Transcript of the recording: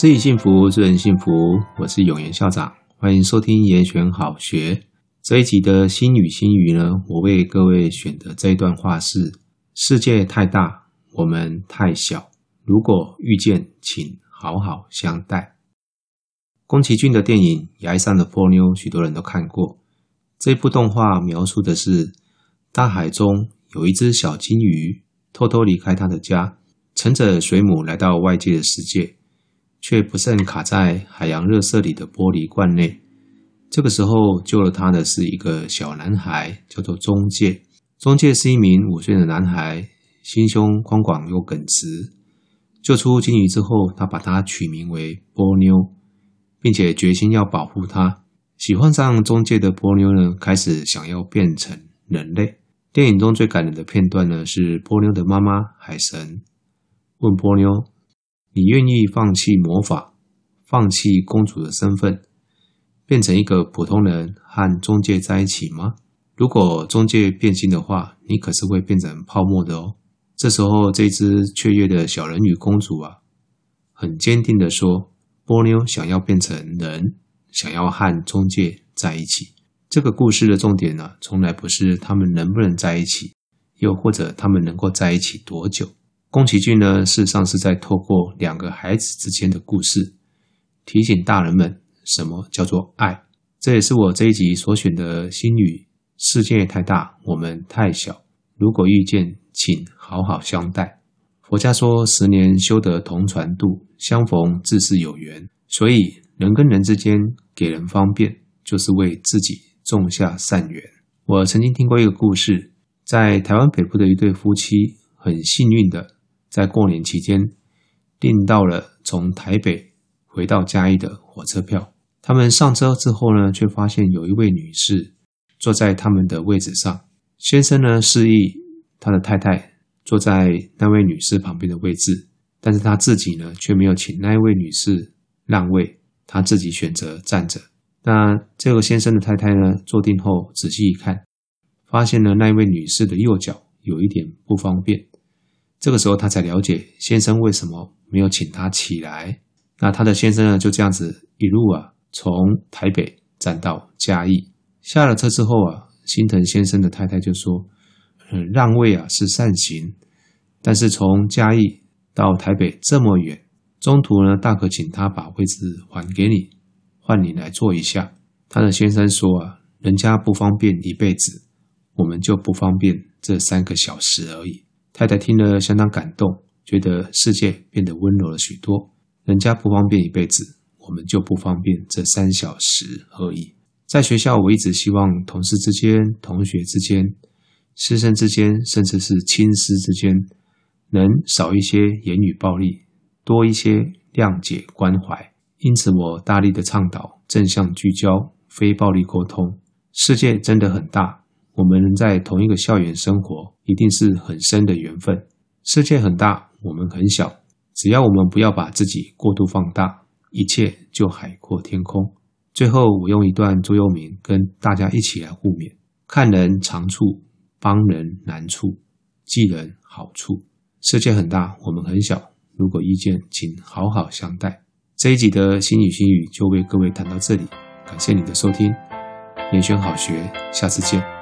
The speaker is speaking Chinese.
自己幸福，助人幸福。我是永言校长，欢迎收听言选好学这一集的心语心语呢。我为各位选的这一段话是：世界太大，我们太小。如果遇见，请好好相待。宫崎骏的电影《崖上的波妞》，许多人都看过。这部动画描述的是大海中有一只小金鱼，偷偷离开它的家，乘着水母来到外界的世界。却不慎卡在海洋热色里的玻璃罐内。这个时候救了他的是一个小男孩，叫做中介。中介是一名五岁的男孩，心胸宽广又耿直。救出金鱼之后，他把它取名为波妞，并且决心要保护它。喜欢上中介的波妞呢，开始想要变成人类。电影中最感人的片段呢，是波妞的妈妈海神问波妞。你愿意放弃魔法，放弃公主的身份，变成一个普通人和中介在一起吗？如果中介变心的话，你可是会变成泡沫的哦。这时候，这只雀跃的小人鱼公主啊，很坚定地说：“波妞想要变成人，想要和中介在一起。”这个故事的重点呢，从来不是他们能不能在一起，又或者他们能够在一起多久。宫崎骏呢，事实上是在透过两个孩子之间的故事，提醒大人们什么叫做爱。这也是我这一集所选的心语：世界太大，我们太小。如果遇见，请好好相待。佛家说，十年修得同船渡，相逢自是有缘。所以，人跟人之间给人方便，就是为自己种下善缘。我曾经听过一个故事，在台湾北部的一对夫妻，很幸运的。在过年期间，订到了从台北回到嘉义的火车票。他们上车之后呢，却发现有一位女士坐在他们的位置上。先生呢，示意他的太太坐在那位女士旁边的位置，但是他自己呢，却没有请那一位女士让位，他自己选择站着。那这个先生的太太呢，坐定后仔细一看，发现了那一位女士的右脚有一点不方便。这个时候，他才了解先生为什么没有请他起来。那他的先生呢，就这样子一路啊，从台北站到嘉义。下了车之后啊，心疼先生的太太就说：“嗯，让位啊是善行，但是从嘉义到台北这么远，中途呢，大可请他把位置还给你，换你来坐一下。”他的先生说：“啊，人家不方便一辈子，我们就不方便这三个小时而已。”太太听了相当感动，觉得世界变得温柔了许多。人家不方便一辈子，我们就不方便这三小时而已。在学校，我一直希望同事之间、同学之间、师生之间，甚至是亲师之间，能少一些言语暴力，多一些谅解关怀。因此，我大力的倡导正向聚焦、非暴力沟通。世界真的很大。我们能在同一个校园生活，一定是很深的缘分。世界很大，我们很小，只要我们不要把自己过度放大，一切就海阔天空。最后，我用一段座右铭跟大家一起来互勉：看人长处，帮人难处，记人好处。世界很大，我们很小，如果遇见，请好好相待。这一集的心语心语就为各位谈到这里，感谢你的收听，延选好学，下次见。